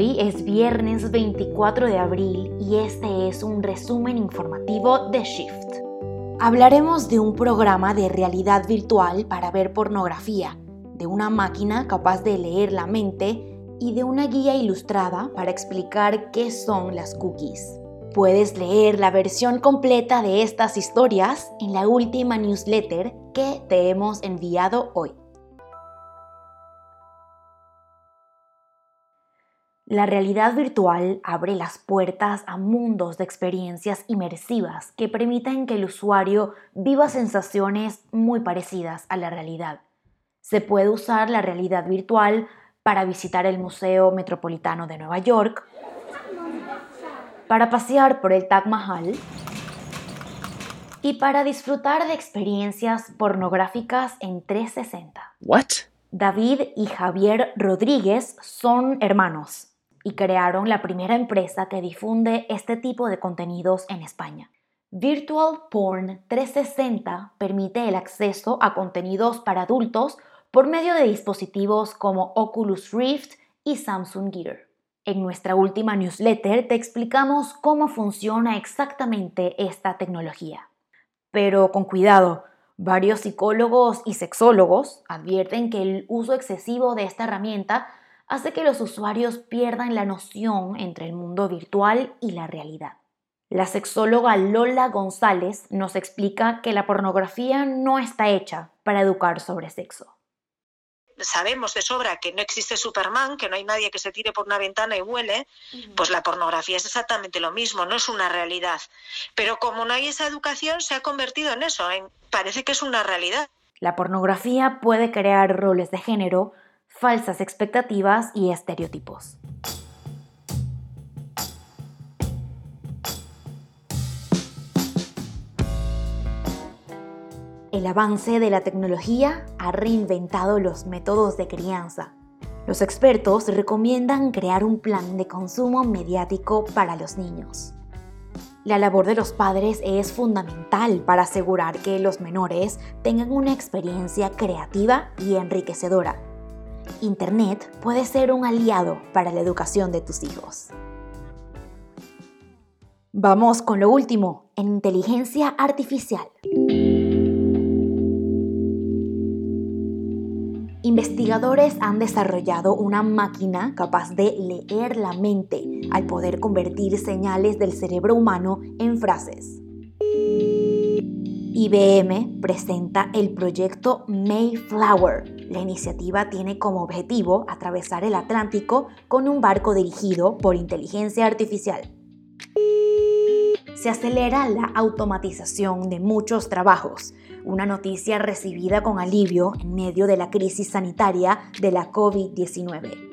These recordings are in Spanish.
Hoy es viernes 24 de abril y este es un resumen informativo de Shift. Hablaremos de un programa de realidad virtual para ver pornografía, de una máquina capaz de leer la mente y de una guía ilustrada para explicar qué son las cookies. Puedes leer la versión completa de estas historias en la última newsletter que te hemos enviado hoy. La realidad virtual abre las puertas a mundos de experiencias inmersivas que permiten que el usuario viva sensaciones muy parecidas a la realidad. Se puede usar la realidad virtual para visitar el Museo Metropolitano de Nueva York, para pasear por el Taj Mahal y para disfrutar de experiencias pornográficas en 360. What? David y Javier Rodríguez son hermanos y crearon la primera empresa que difunde este tipo de contenidos en España. Virtual Porn 360 permite el acceso a contenidos para adultos por medio de dispositivos como Oculus Rift y Samsung Gear. En nuestra última newsletter te explicamos cómo funciona exactamente esta tecnología. Pero con cuidado, varios psicólogos y sexólogos advierten que el uso excesivo de esta herramienta hace que los usuarios pierdan la noción entre el mundo virtual y la realidad. La sexóloga Lola González nos explica que la pornografía no está hecha para educar sobre sexo. Sabemos de sobra que no existe Superman, que no hay nadie que se tire por una ventana y huele, pues la pornografía es exactamente lo mismo, no es una realidad. Pero como no hay esa educación, se ha convertido en eso, en, parece que es una realidad. La pornografía puede crear roles de género falsas expectativas y estereotipos. El avance de la tecnología ha reinventado los métodos de crianza. Los expertos recomiendan crear un plan de consumo mediático para los niños. La labor de los padres es fundamental para asegurar que los menores tengan una experiencia creativa y enriquecedora Internet puede ser un aliado para la educación de tus hijos. Vamos con lo último en inteligencia artificial. Investigadores han desarrollado una máquina capaz de leer la mente al poder convertir señales del cerebro humano en frases. IBM presenta el proyecto Mayflower. La iniciativa tiene como objetivo atravesar el Atlántico con un barco dirigido por inteligencia artificial. Se acelera la automatización de muchos trabajos, una noticia recibida con alivio en medio de la crisis sanitaria de la COVID-19.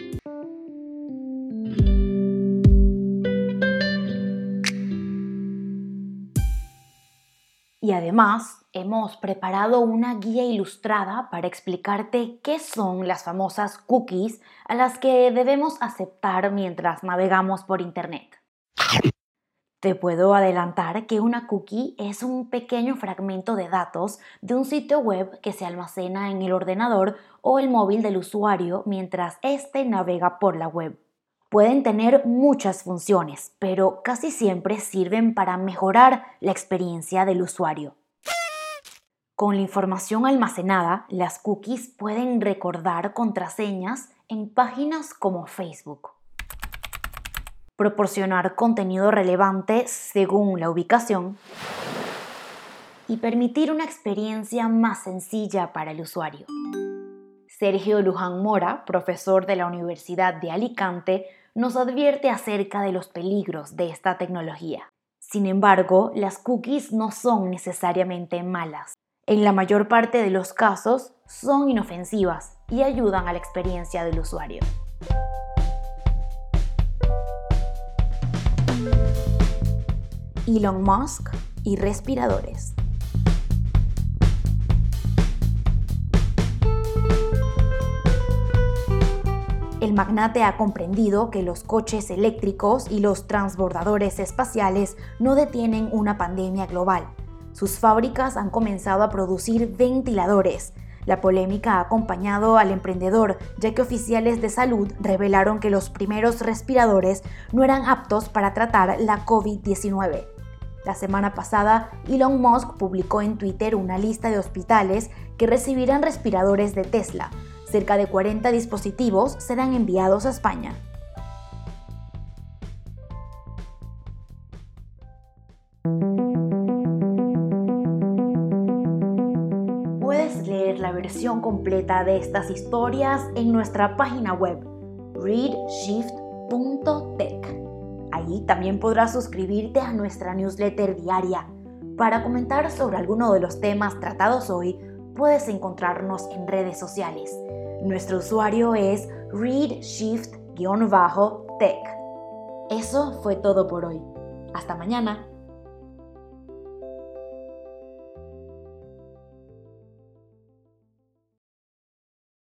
Y además hemos preparado una guía ilustrada para explicarte qué son las famosas cookies a las que debemos aceptar mientras navegamos por Internet. Te puedo adelantar que una cookie es un pequeño fragmento de datos de un sitio web que se almacena en el ordenador o el móvil del usuario mientras éste navega por la web. Pueden tener muchas funciones, pero casi siempre sirven para mejorar la experiencia del usuario. Con la información almacenada, las cookies pueden recordar contraseñas en páginas como Facebook, proporcionar contenido relevante según la ubicación y permitir una experiencia más sencilla para el usuario. Sergio Luján Mora, profesor de la Universidad de Alicante, nos advierte acerca de los peligros de esta tecnología. Sin embargo, las cookies no son necesariamente malas. En la mayor parte de los casos, son inofensivas y ayudan a la experiencia del usuario. Elon Musk y respiradores. Magnate ha comprendido que los coches eléctricos y los transbordadores espaciales no detienen una pandemia global. Sus fábricas han comenzado a producir ventiladores, La polémica ha acompañado al emprendedor, ya que oficiales de salud revelaron que los primeros respiradores no eran aptos para tratar la COVID-19. La semana pasada, Elon Musk publicó en Twitter una lista de hospitales que recibirán respiradores de Tesla. Cerca de 40 dispositivos serán enviados a España. la versión completa de estas historias en nuestra página web readshift.tech. Allí también podrás suscribirte a nuestra newsletter diaria. Para comentar sobre alguno de los temas tratados hoy, puedes encontrarnos en redes sociales. Nuestro usuario es readshift-tech. Eso fue todo por hoy. Hasta mañana.